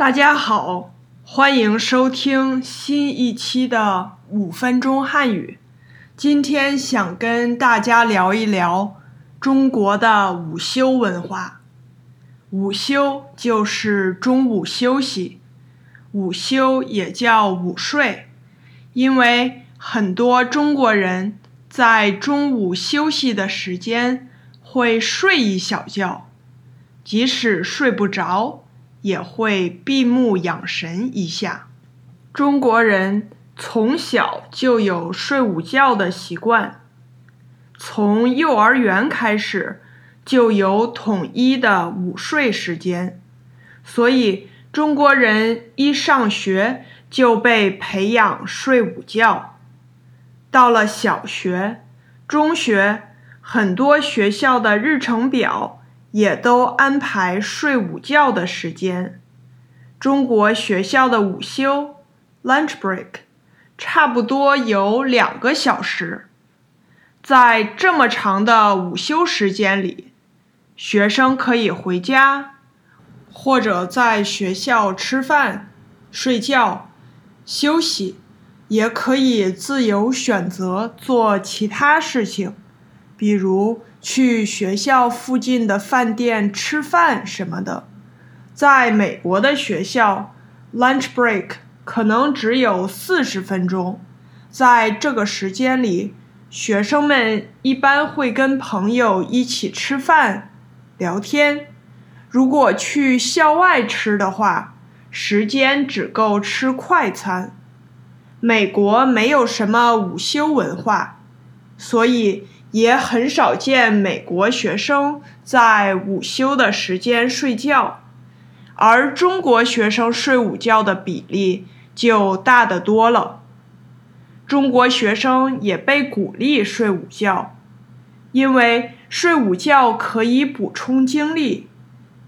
大家好，欢迎收听新一期的五分钟汉语。今天想跟大家聊一聊中国的午休文化。午休就是中午休息，午休也叫午睡，因为很多中国人在中午休息的时间会睡一小觉，即使睡不着。也会闭目养神一下。中国人从小就有睡午觉的习惯，从幼儿园开始就有统一的午睡时间，所以中国人一上学就被培养睡午觉。到了小学、中学，很多学校的日程表。也都安排睡午觉的时间。中国学校的午休 （lunch break） 差不多有两个小时。在这么长的午休时间里，学生可以回家，或者在学校吃饭、睡觉、休息，也可以自由选择做其他事情，比如。去学校附近的饭店吃饭什么的，在美国的学校，lunch break 可能只有四十分钟。在这个时间里，学生们一般会跟朋友一起吃饭、聊天。如果去校外吃的话，时间只够吃快餐。美国没有什么午休文化，所以。也很少见美国学生在午休的时间睡觉，而中国学生睡午觉的比例就大得多了。中国学生也被鼓励睡午觉，因为睡午觉可以补充精力，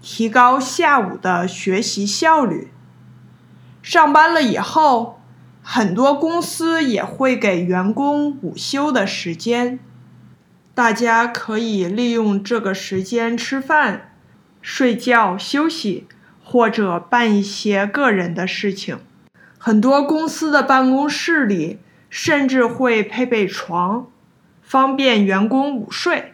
提高下午的学习效率。上班了以后，很多公司也会给员工午休的时间。大家可以利用这个时间吃饭、睡觉、休息，或者办一些个人的事情。很多公司的办公室里甚至会配备床，方便员工午睡。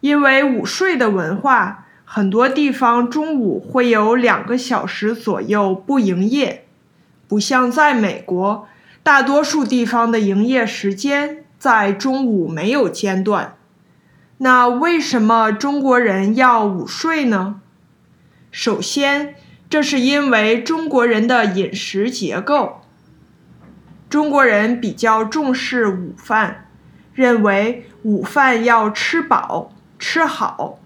因为午睡的文化，很多地方中午会有两个小时左右不营业，不像在美国，大多数地方的营业时间在中午没有间断。那为什么中国人要午睡呢？首先，这是因为中国人的饮食结构。中国人比较重视午饭，认为午饭要吃饱吃好，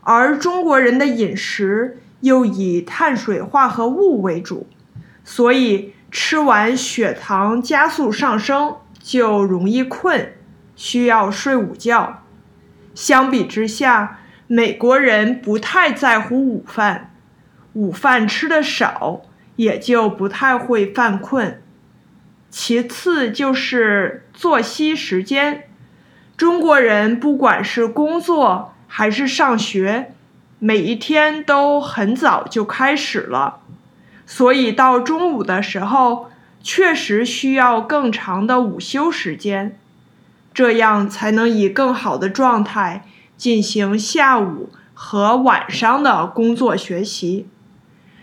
而中国人的饮食又以碳水化合物为主，所以吃完血糖加速上升，就容易困，需要睡午觉。相比之下，美国人不太在乎午饭，午饭吃的少，也就不太会犯困。其次就是作息时间，中国人不管是工作还是上学，每一天都很早就开始了，所以到中午的时候，确实需要更长的午休时间。这样才能以更好的状态进行下午和晚上的工作学习。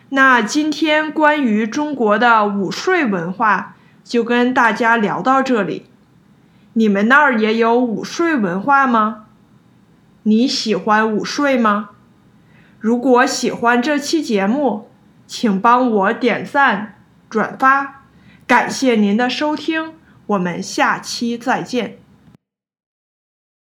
那今天关于中国的午睡文化就跟大家聊到这里。你们那儿也有午睡文化吗？你喜欢午睡吗？如果喜欢这期节目，请帮我点赞、转发，感谢您的收听，我们下期再见。